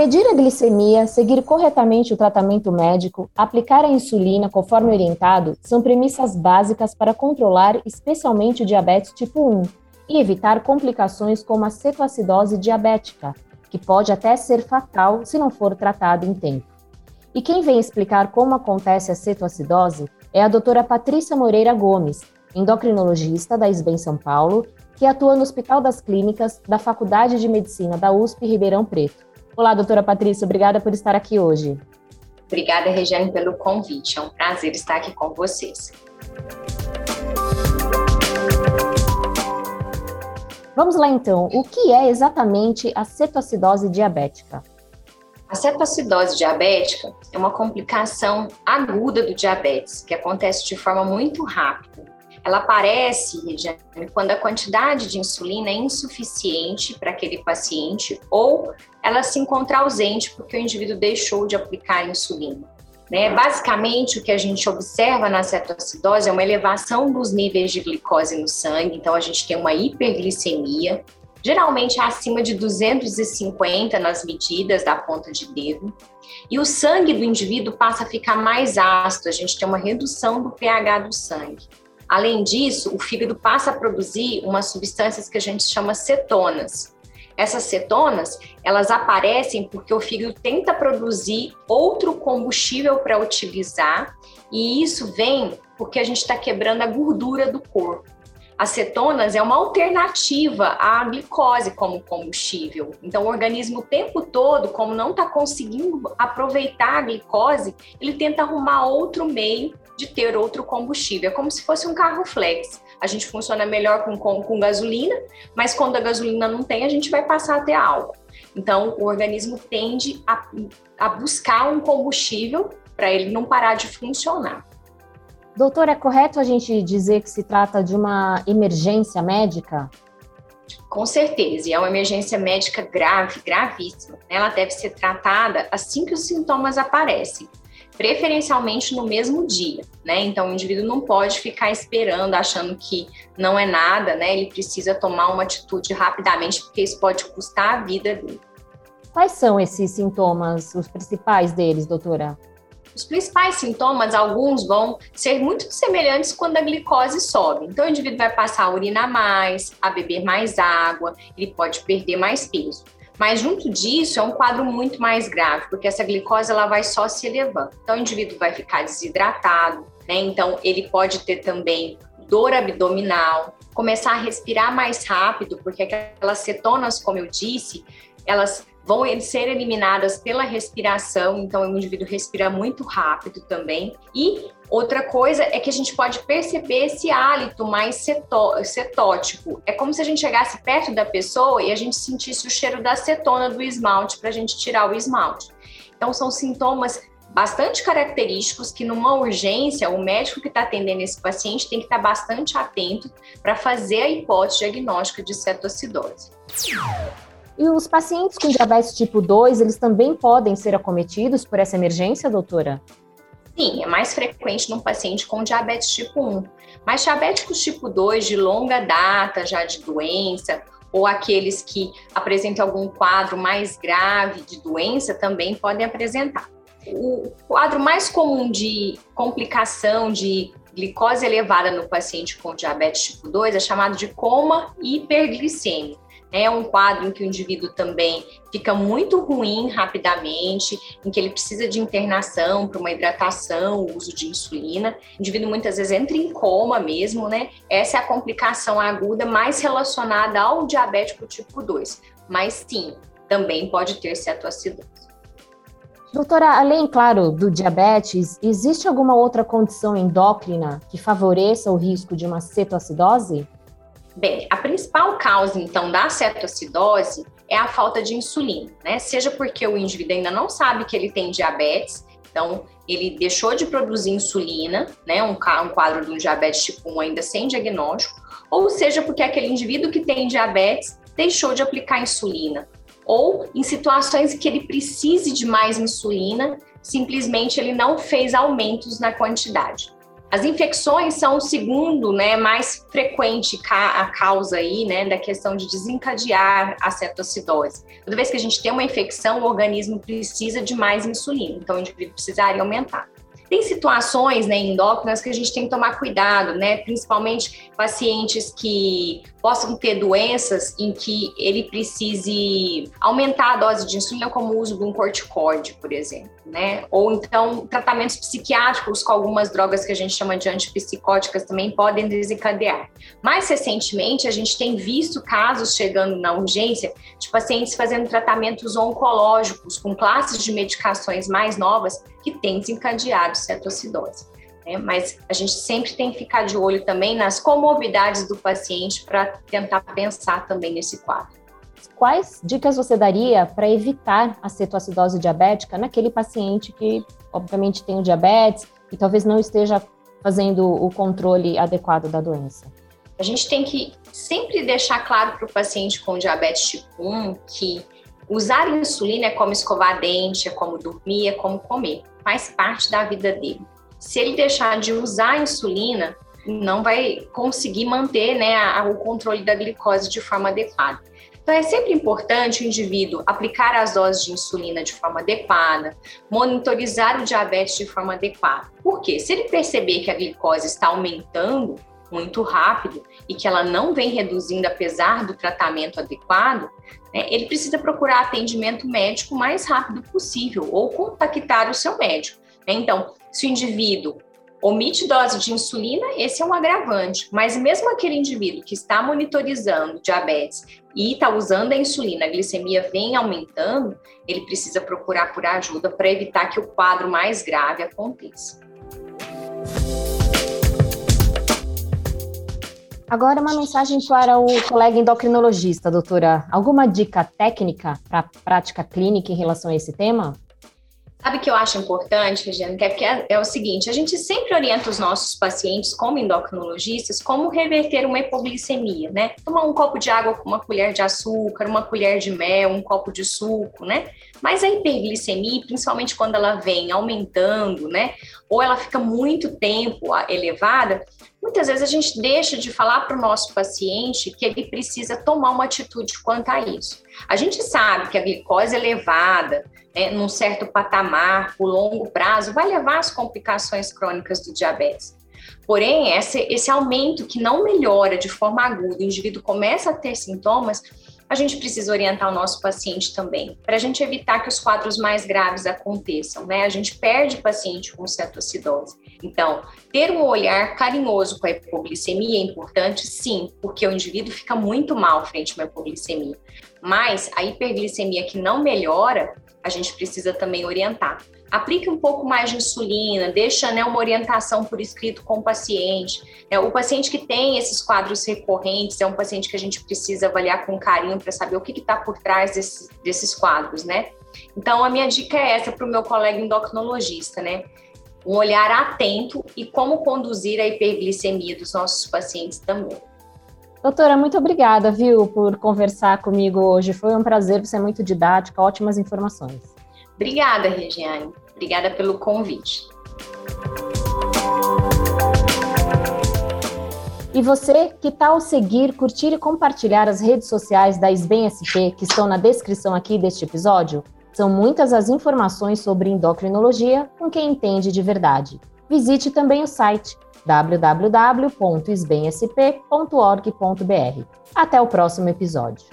Medir a glicemia, seguir corretamente o tratamento médico, aplicar a insulina conforme orientado são premissas básicas para controlar especialmente o diabetes tipo 1 e evitar complicações como a cetoacidose diabética, que pode até ser fatal se não for tratado em tempo. E quem vem explicar como acontece a cetoacidose é a doutora Patrícia Moreira Gomes, endocrinologista da SBEM São Paulo, que atua no Hospital das Clínicas da Faculdade de Medicina da USP Ribeirão Preto. Olá, doutora Patrícia, obrigada por estar aqui hoje. Obrigada, Regiane, pelo convite. É um prazer estar aqui com vocês. Vamos lá então, o que é exatamente a cetoacidose diabética? A cetoacidose diabética é uma complicação aguda do diabetes, que acontece de forma muito rápida. Ela aparece, Regiane, quando a quantidade de insulina é insuficiente para aquele paciente ou ela se encontra ausente porque o indivíduo deixou de aplicar insulina. Né? Basicamente, o que a gente observa na cetoacidose é uma elevação dos níveis de glicose no sangue, então a gente tem uma hiperglicemia, geralmente acima de 250 nas medidas da ponta de dedo, e o sangue do indivíduo passa a ficar mais ácido, a gente tem uma redução do pH do sangue. Além disso, o fígado passa a produzir umas substâncias que a gente chama cetonas. Essas cetonas, elas aparecem porque o fígado tenta produzir outro combustível para utilizar, e isso vem porque a gente está quebrando a gordura do corpo. As cetonas é uma alternativa à glicose como combustível. Então, o organismo o tempo todo, como não está conseguindo aproveitar a glicose, ele tenta arrumar outro meio de ter outro combustível. É como se fosse um carro flex. A gente funciona melhor com, com, com gasolina, mas quando a gasolina não tem, a gente vai passar a ter álcool. Então, o organismo tende a, a buscar um combustível para ele não parar de funcionar. Doutor, é correto a gente dizer que se trata de uma emergência médica? Com certeza, e é uma emergência médica grave, gravíssima. Ela deve ser tratada assim que os sintomas aparecem, preferencialmente no mesmo dia, né? Então o indivíduo não pode ficar esperando, achando que não é nada, né? Ele precisa tomar uma atitude rapidamente, porque isso pode custar a vida dele. Quais são esses sintomas, os principais deles, doutora? Os principais sintomas, alguns vão ser muito semelhantes quando a glicose sobe. Então, o indivíduo vai passar a urinar mais, a beber mais água, ele pode perder mais peso. Mas junto disso é um quadro muito mais grave, porque essa glicose ela vai só se elevando. Então, o indivíduo vai ficar desidratado, né? Então, ele pode ter também dor abdominal, começar a respirar mais rápido, porque aquelas cetonas, como eu disse, elas vão ser eliminadas pela respiração, então o indivíduo respira muito rápido também. E outra coisa é que a gente pode perceber esse hálito mais cetó cetótico. É como se a gente chegasse perto da pessoa e a gente sentisse o cheiro da acetona do esmalte para a gente tirar o esmalte. Então são sintomas bastante característicos que numa urgência o médico que está atendendo esse paciente tem que estar tá bastante atento para fazer a hipótese diagnóstica de cetoacidose. E os pacientes com diabetes tipo 2, eles também podem ser acometidos por essa emergência, doutora? Sim, é mais frequente num paciente com diabetes tipo 1. Mas diabéticos tipo 2 de longa data já de doença, ou aqueles que apresentam algum quadro mais grave de doença também podem apresentar. O quadro mais comum de complicação de glicose elevada no paciente com diabetes tipo 2 é chamado de coma hiperglicêmico. É um quadro em que o indivíduo também fica muito ruim rapidamente, em que ele precisa de internação para uma hidratação, uso de insulina. O indivíduo muitas vezes entra em coma mesmo, né? Essa é a complicação aguda mais relacionada ao diabético tipo 2. Mas sim, também pode ter cetoacidose. Doutora, além, claro, do diabetes, existe alguma outra condição endócrina que favoreça o risco de uma cetoacidose? Bem, a principal causa, então, da cetoacidose é a falta de insulina, né? Seja porque o indivíduo ainda não sabe que ele tem diabetes, então ele deixou de produzir insulina, né? Um, quadro de um diabetes tipo 1 ainda sem diagnóstico, ou seja porque aquele indivíduo que tem diabetes deixou de aplicar insulina, ou em situações que ele precise de mais insulina, simplesmente ele não fez aumentos na quantidade. As infecções são o segundo, né, mais frequente a causa aí, né, da questão de desencadear a cetoacidose. Toda vez que a gente tem uma infecção, o organismo precisa de mais insulina, então o indivíduo precisaria aumentar. Tem situações né, endócrinas que a gente tem que tomar cuidado, né? Principalmente pacientes que possam ter doenças em que ele precise aumentar a dose de insulina, como o uso de um corticoide, por exemplo, né? Ou então tratamentos psiquiátricos com algumas drogas que a gente chama de antipsicóticas também podem desencadear. Mais recentemente, a gente tem visto casos chegando na urgência de pacientes fazendo tratamentos oncológicos com classes de medicações mais novas que têm desencadeado cetoacidose. Né? Mas a gente sempre tem que ficar de olho também nas comorbidades do paciente para tentar pensar também nesse quadro. Quais dicas você daria para evitar a cetoacidose diabética naquele paciente que, obviamente, tem o diabetes e talvez não esteja fazendo o controle adequado da doença? A gente tem que sempre deixar claro para o paciente com diabetes tipo 1 que usar insulina é como escovar dente, é como dormir, é como comer, faz parte da vida dele se ele deixar de usar a insulina, não vai conseguir manter né, a, o controle da glicose de forma adequada. Então, é sempre importante o indivíduo aplicar as doses de insulina de forma adequada, monitorizar o diabetes de forma adequada. Por quê? Se ele perceber que a glicose está aumentando muito rápido e que ela não vem reduzindo apesar do tratamento adequado, né, ele precisa procurar atendimento médico o mais rápido possível ou contactar o seu médico. Então, se o indivíduo omite dose de insulina, esse é um agravante. Mas mesmo aquele indivíduo que está monitorizando diabetes e está usando a insulina, a glicemia vem aumentando, ele precisa procurar por ajuda para evitar que o quadro mais grave aconteça. Agora uma mensagem para o colega endocrinologista, doutora. Alguma dica técnica para prática clínica em relação a esse tema? Sabe o que eu acho importante, Regiane? Que é, que é, é, o seguinte: a gente sempre orienta os nossos pacientes, como endocrinologistas, como reverter uma hipoglicemia, né? Tomar um copo de água com uma colher de açúcar, uma colher de mel, um copo de suco, né? Mas a hiperglicemia, principalmente quando ela vem aumentando, né? Ou ela fica muito tempo elevada, muitas vezes a gente deixa de falar para o nosso paciente que ele precisa tomar uma atitude quanto a isso. A gente sabe que a glicose elevada, né, num certo patamar, por longo prazo, vai levar às complicações crônicas do diabetes. Porém, esse, esse aumento que não melhora de forma aguda, o indivíduo começa a ter sintomas, a gente precisa orientar o nosso paciente também, para a gente evitar que os quadros mais graves aconteçam, né? A gente perde paciente com cetoacidose. Então, ter um olhar carinhoso com a hipoglicemia é importante, sim, porque o indivíduo fica muito mal frente a uma hipoglicemia. Mas a hiperglicemia que não melhora, a gente precisa também orientar. Aplique um pouco mais de insulina, deixa né, uma orientação por escrito com o paciente. É, o paciente que tem esses quadros recorrentes é um paciente que a gente precisa avaliar com carinho para saber o que está por trás desses, desses quadros, né? Então, a minha dica é essa para o meu colega endocrinologista, né? Um olhar atento e como conduzir a hiperglicemia dos nossos pacientes também. Doutora, muito obrigada, viu, por conversar comigo hoje. Foi um prazer, você é muito didática, ótimas informações. Obrigada, Regiane. Obrigada pelo convite. E você, que tal seguir, curtir e compartilhar as redes sociais da SBEM SP que estão na descrição aqui deste episódio? São muitas as informações sobre endocrinologia com quem entende de verdade. Visite também o site www.sbemsp.org.br. Até o próximo episódio.